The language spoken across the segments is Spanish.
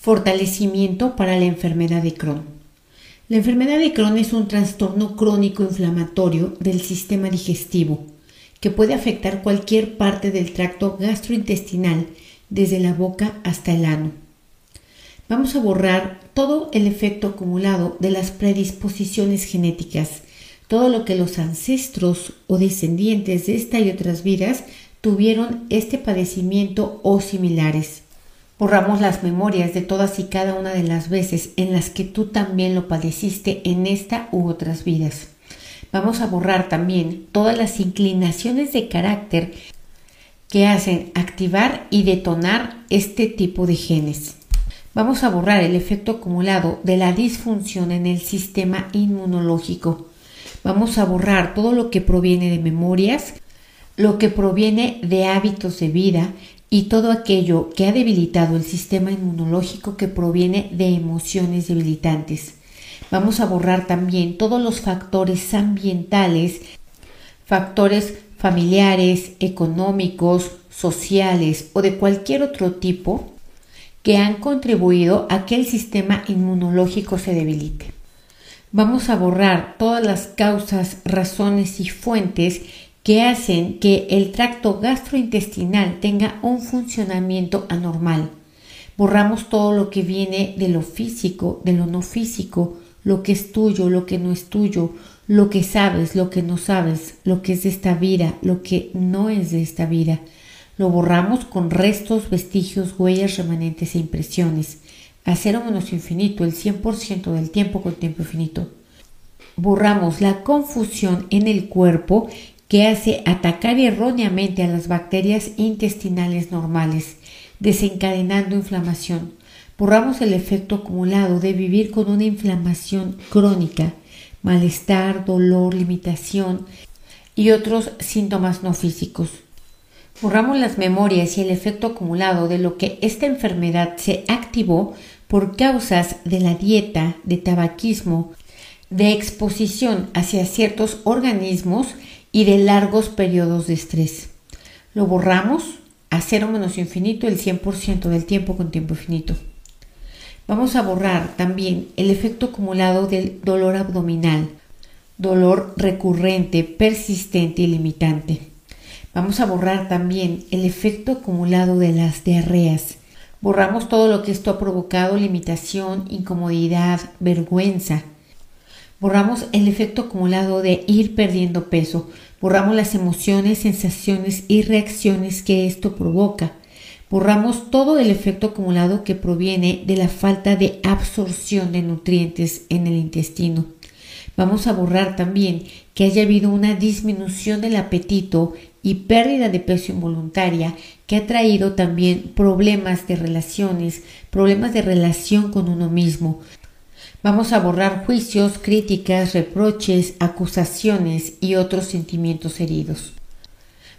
Fortalecimiento para la enfermedad de Crohn. La enfermedad de Crohn es un trastorno crónico inflamatorio del sistema digestivo que puede afectar cualquier parte del tracto gastrointestinal desde la boca hasta el ano. Vamos a borrar todo el efecto acumulado de las predisposiciones genéticas, todo lo que los ancestros o descendientes de esta y otras vidas tuvieron este padecimiento o similares Borramos las memorias de todas y cada una de las veces en las que tú también lo padeciste en esta u otras vidas. Vamos a borrar también todas las inclinaciones de carácter que hacen activar y detonar este tipo de genes. Vamos a borrar el efecto acumulado de la disfunción en el sistema inmunológico. Vamos a borrar todo lo que proviene de memorias, lo que proviene de hábitos de vida y todo aquello que ha debilitado el sistema inmunológico que proviene de emociones debilitantes. Vamos a borrar también todos los factores ambientales, factores familiares, económicos, sociales o de cualquier otro tipo que han contribuido a que el sistema inmunológico se debilite. Vamos a borrar todas las causas, razones y fuentes que hacen que el tracto gastrointestinal tenga un funcionamiento anormal. Borramos todo lo que viene de lo físico, de lo no físico, lo que es tuyo, lo que no es tuyo, lo que sabes, lo que no sabes, lo que es de esta vida, lo que no es de esta vida. Lo borramos con restos, vestigios, huellas, remanentes e impresiones. A cero menos infinito, el 100% del tiempo con tiempo infinito. Borramos la confusión en el cuerpo que hace atacar erróneamente a las bacterias intestinales normales, desencadenando inflamación. Borramos el efecto acumulado de vivir con una inflamación crónica, malestar, dolor, limitación y otros síntomas no físicos. Borramos las memorias y el efecto acumulado de lo que esta enfermedad se activó por causas de la dieta, de tabaquismo, de exposición hacia ciertos organismos y de largos periodos de estrés. Lo borramos a cero menos infinito el 100% del tiempo con tiempo infinito. Vamos a borrar también el efecto acumulado del dolor abdominal, dolor recurrente, persistente y limitante. Vamos a borrar también el efecto acumulado de las diarreas. Borramos todo lo que esto ha provocado, limitación, incomodidad, vergüenza, Borramos el efecto acumulado de ir perdiendo peso. Borramos las emociones, sensaciones y reacciones que esto provoca. Borramos todo el efecto acumulado que proviene de la falta de absorción de nutrientes en el intestino. Vamos a borrar también que haya habido una disminución del apetito y pérdida de peso involuntaria que ha traído también problemas de relaciones, problemas de relación con uno mismo, Vamos a borrar juicios, críticas, reproches, acusaciones y otros sentimientos heridos.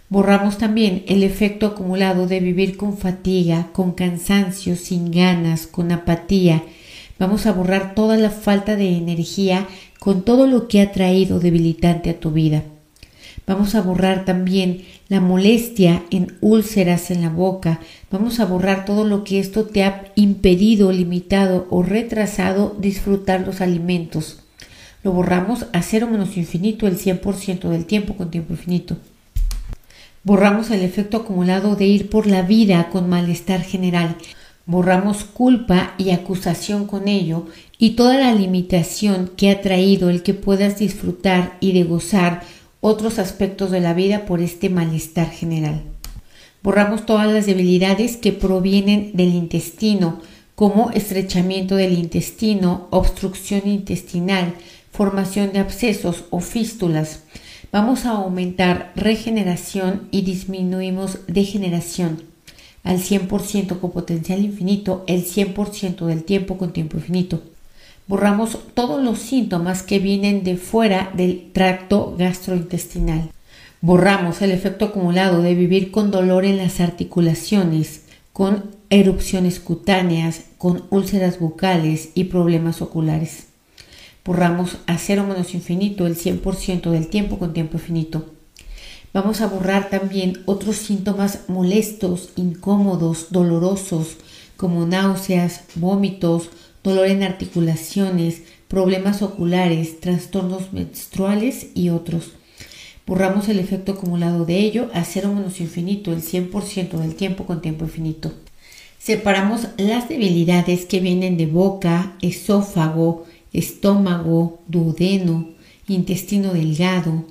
Borramos también el efecto acumulado de vivir con fatiga, con cansancio, sin ganas, con apatía. Vamos a borrar toda la falta de energía con todo lo que ha traído debilitante a tu vida. Vamos a borrar también la molestia en úlceras en la boca. Vamos a borrar todo lo que esto te ha impedido, limitado o retrasado disfrutar los alimentos. Lo borramos a cero menos infinito el 100% del tiempo con tiempo infinito. Borramos el efecto acumulado de ir por la vida con malestar general. Borramos culpa y acusación con ello y toda la limitación que ha traído el que puedas disfrutar y de gozar otros aspectos de la vida por este malestar general. Borramos todas las debilidades que provienen del intestino, como estrechamiento del intestino, obstrucción intestinal, formación de abscesos o fístulas. Vamos a aumentar regeneración y disminuimos degeneración al 100% con potencial infinito, el 100% del tiempo con tiempo infinito. Borramos todos los síntomas que vienen de fuera del tracto gastrointestinal. Borramos el efecto acumulado de vivir con dolor en las articulaciones, con erupciones cutáneas, con úlceras bucales y problemas oculares. Borramos a cero menos infinito el 100% del tiempo con tiempo infinito. Vamos a borrar también otros síntomas molestos, incómodos, dolorosos, como náuseas, vómitos, dolor en articulaciones, problemas oculares, trastornos menstruales y otros. Borramos el efecto acumulado de ello a cero menos infinito el 100% del tiempo con tiempo infinito. Separamos las debilidades que vienen de boca, esófago, estómago, duodeno, intestino delgado,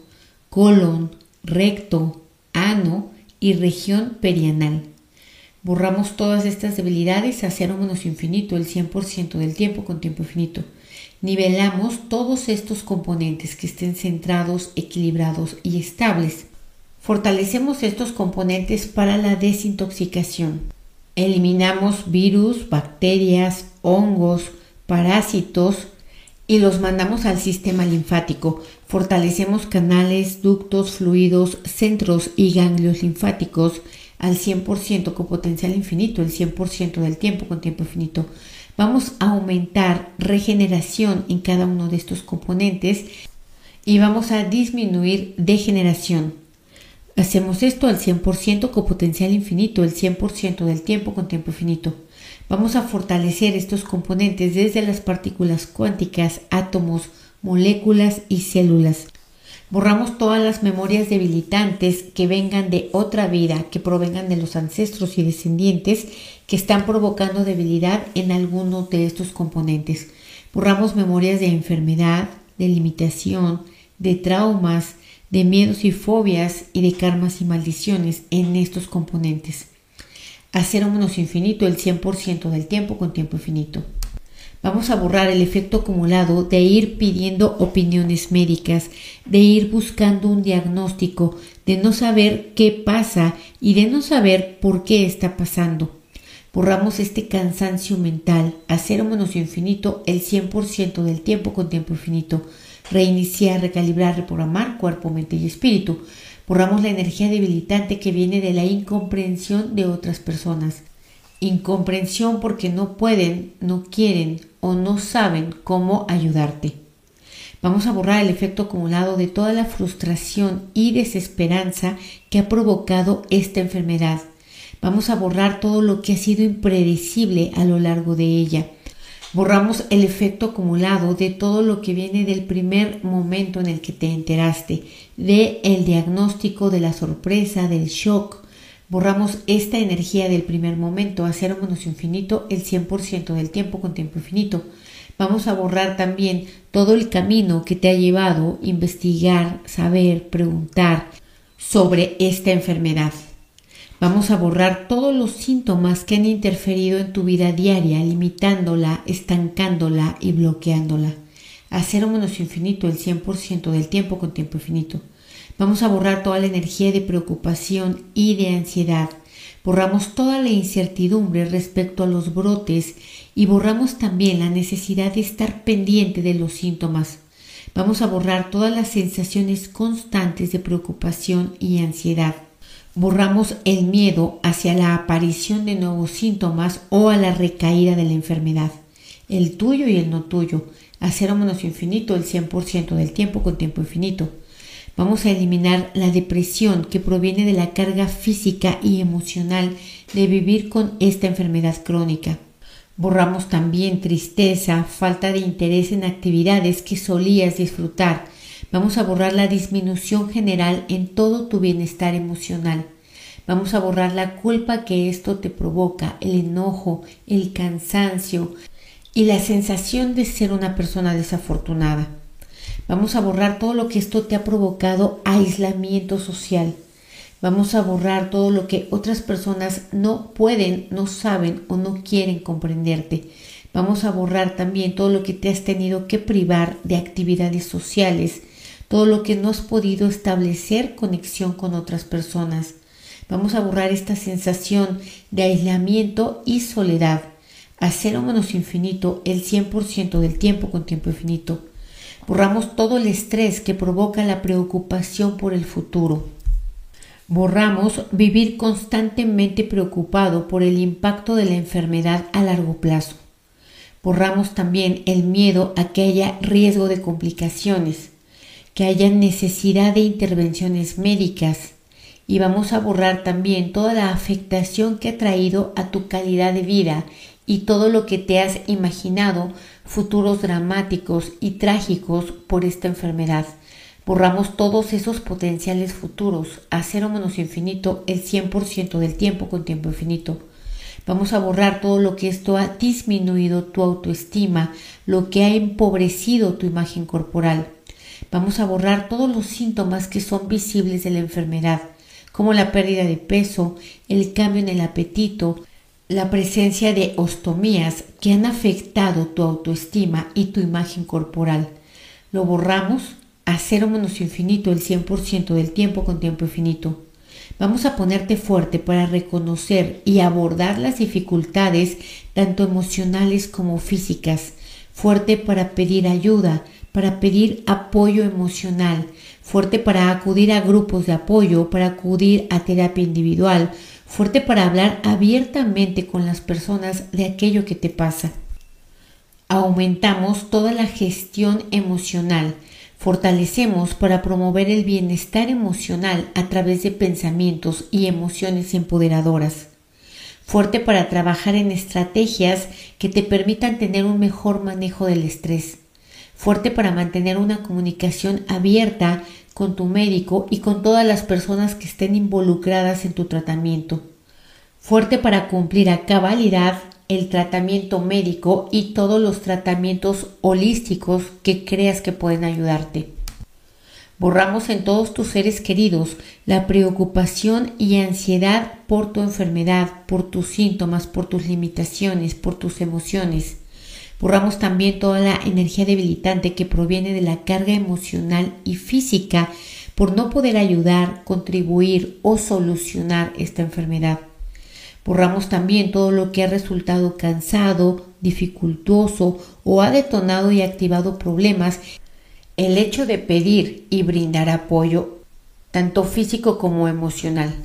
colon, recto, ano y región perianal. Borramos todas estas debilidades a cero menos infinito el 100% del tiempo con tiempo infinito. Nivelamos todos estos componentes que estén centrados, equilibrados y estables. Fortalecemos estos componentes para la desintoxicación. Eliminamos virus, bacterias, hongos, parásitos y los mandamos al sistema linfático. Fortalecemos canales, ductos, fluidos, centros y ganglios linfáticos al 100% con potencial infinito, el 100% del tiempo con tiempo infinito. Vamos a aumentar regeneración en cada uno de estos componentes y vamos a disminuir degeneración. Hacemos esto al 100% con potencial infinito, el 100% del tiempo con tiempo infinito. Vamos a fortalecer estos componentes desde las partículas cuánticas, átomos, moléculas y células. Borramos todas las memorias debilitantes que vengan de otra vida, que provengan de los ancestros y descendientes que están provocando debilidad en alguno de estos componentes. Borramos memorias de enfermedad, de limitación, de traumas, de miedos y fobias y de karmas y maldiciones en estos componentes. Menos infinito el 100% del tiempo con tiempo infinito. Vamos a borrar el efecto acumulado de ir pidiendo opiniones médicas, de ir buscando un diagnóstico, de no saber qué pasa y de no saber por qué está pasando. Borramos este cansancio mental a cero menos infinito el 100% del tiempo con tiempo infinito. Reiniciar, recalibrar, reprogramar cuerpo, mente y espíritu. Borramos la energía debilitante que viene de la incomprensión de otras personas. Incomprensión porque no pueden, no quieren o no saben cómo ayudarte. Vamos a borrar el efecto acumulado de toda la frustración y desesperanza que ha provocado esta enfermedad. Vamos a borrar todo lo que ha sido impredecible a lo largo de ella. Borramos el efecto acumulado de todo lo que viene del primer momento en el que te enteraste, de el diagnóstico, de la sorpresa, del shock. Borramos esta energía del primer momento a cero menos infinito el 100% del tiempo con tiempo infinito. Vamos a borrar también todo el camino que te ha llevado a investigar, saber, preguntar sobre esta enfermedad. Vamos a borrar todos los síntomas que han interferido en tu vida diaria, limitándola, estancándola y bloqueándola. A cero menos infinito el 100% del tiempo con tiempo infinito. Vamos a borrar toda la energía de preocupación y de ansiedad. Borramos toda la incertidumbre respecto a los brotes y borramos también la necesidad de estar pendiente de los síntomas. Vamos a borrar todas las sensaciones constantes de preocupación y ansiedad borramos el miedo hacia la aparición de nuevos síntomas o a la recaída de la enfermedad, el tuyo y el no tuyo, a cero menos infinito el 100% del tiempo con tiempo infinito. Vamos a eliminar la depresión que proviene de la carga física y emocional de vivir con esta enfermedad crónica. Borramos también tristeza, falta de interés en actividades que solías disfrutar, Vamos a borrar la disminución general en todo tu bienestar emocional. Vamos a borrar la culpa que esto te provoca, el enojo, el cansancio y la sensación de ser una persona desafortunada. Vamos a borrar todo lo que esto te ha provocado aislamiento social. Vamos a borrar todo lo que otras personas no pueden, no saben o no quieren comprenderte. Vamos a borrar también todo lo que te has tenido que privar de actividades sociales, todo lo que no has podido establecer conexión con otras personas. Vamos a borrar esta sensación de aislamiento y soledad. A cero menos infinito el 100% del tiempo con tiempo infinito. Borramos todo el estrés que provoca la preocupación por el futuro. Borramos vivir constantemente preocupado por el impacto de la enfermedad a largo plazo. Borramos también el miedo a que haya riesgo de complicaciones que haya necesidad de intervenciones médicas y vamos a borrar también toda la afectación que ha traído a tu calidad de vida y todo lo que te has imaginado futuros dramáticos y trágicos por esta enfermedad. Borramos todos esos potenciales futuros a cero menos infinito el 100% del tiempo con tiempo infinito. Vamos a borrar todo lo que esto ha disminuido tu autoestima, lo que ha empobrecido tu imagen corporal. Vamos a borrar todos los síntomas que son visibles de la enfermedad, como la pérdida de peso, el cambio en el apetito, la presencia de ostomías que han afectado tu autoestima y tu imagen corporal. Lo borramos a cero menos infinito el 100% del tiempo con tiempo infinito. Vamos a ponerte fuerte para reconocer y abordar las dificultades tanto emocionales como físicas. Fuerte para pedir ayuda, para pedir apoyo emocional. Fuerte para acudir a grupos de apoyo, para acudir a terapia individual. Fuerte para hablar abiertamente con las personas de aquello que te pasa. Aumentamos toda la gestión emocional fortalecemos para promover el bienestar emocional a través de pensamientos y emociones empoderadoras. Fuerte para trabajar en estrategias que te permitan tener un mejor manejo del estrés. Fuerte para mantener una comunicación abierta con tu médico y con todas las personas que estén involucradas en tu tratamiento. Fuerte para cumplir a cabalidad el tratamiento médico y todos los tratamientos holísticos que creas que pueden ayudarte. Borramos en todos tus seres queridos la preocupación y ansiedad por tu enfermedad, por tus síntomas, por tus limitaciones, por tus emociones. Borramos también toda la energía debilitante que proviene de la carga emocional y física por no poder ayudar, contribuir o solucionar esta enfermedad. Borramos también todo lo que ha resultado cansado, dificultoso o ha detonado y activado problemas. El hecho de pedir y brindar apoyo, tanto físico como emocional.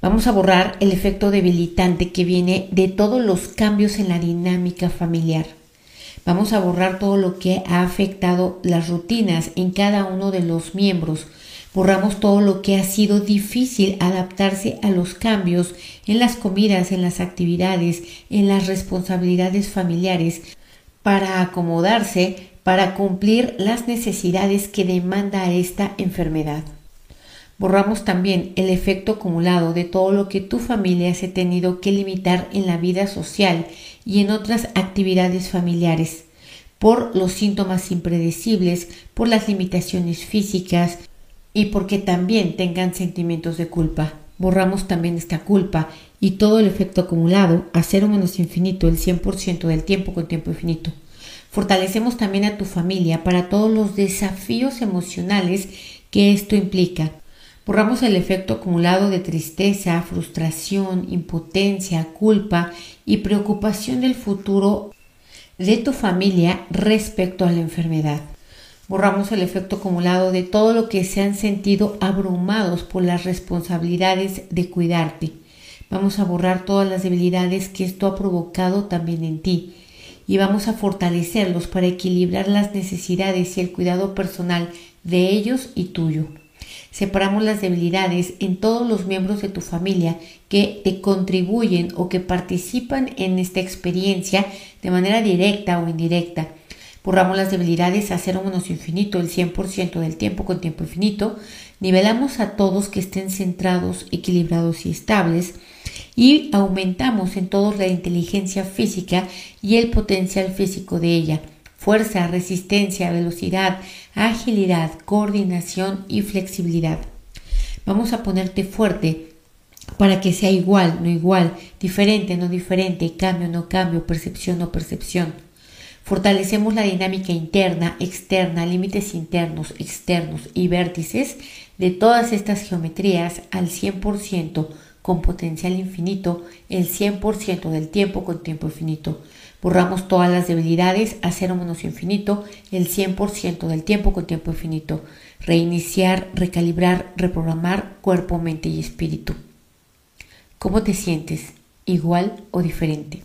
Vamos a borrar el efecto debilitante que viene de todos los cambios en la dinámica familiar. Vamos a borrar todo lo que ha afectado las rutinas en cada uno de los miembros, Borramos todo lo que ha sido difícil adaptarse a los cambios en las comidas, en las actividades, en las responsabilidades familiares, para acomodarse, para cumplir las necesidades que demanda esta enfermedad. Borramos también el efecto acumulado de todo lo que tu familia se ha tenido que limitar en la vida social y en otras actividades familiares, por los síntomas impredecibles, por las limitaciones físicas, y porque también tengan sentimientos de culpa. Borramos también esta culpa y todo el efecto acumulado a cero menos infinito el 100% del tiempo con tiempo infinito. Fortalecemos también a tu familia para todos los desafíos emocionales que esto implica. Borramos el efecto acumulado de tristeza, frustración, impotencia, culpa y preocupación del futuro de tu familia respecto a la enfermedad. Borramos el efecto acumulado de todo lo que se han sentido abrumados por las responsabilidades de cuidarte. Vamos a borrar todas las debilidades que esto ha provocado también en ti y vamos a fortalecerlos para equilibrar las necesidades y el cuidado personal de ellos y tuyo. Separamos las debilidades en todos los miembros de tu familia que te contribuyen o que participan en esta experiencia de manera directa o indirecta Borramos las debilidades a cero menos infinito, el 100% del tiempo con tiempo infinito. Nivelamos a todos que estén centrados, equilibrados y estables. Y aumentamos en todos la inteligencia física y el potencial físico de ella. Fuerza, resistencia, velocidad, agilidad, coordinación y flexibilidad. Vamos a ponerte fuerte para que sea igual, no igual, diferente, no diferente, cambio, no cambio, percepción, no percepción. Fortalecemos la dinámica interna, externa, límites internos, externos y vértices de todas estas geometrías al 100% con potencial infinito, el 100% del tiempo con tiempo infinito. Borramos todas las debilidades a cero menos infinito, el 100% del tiempo con tiempo infinito. Reiniciar, recalibrar, reprogramar cuerpo, mente y espíritu. ¿Cómo te sientes? ¿Igual o diferente?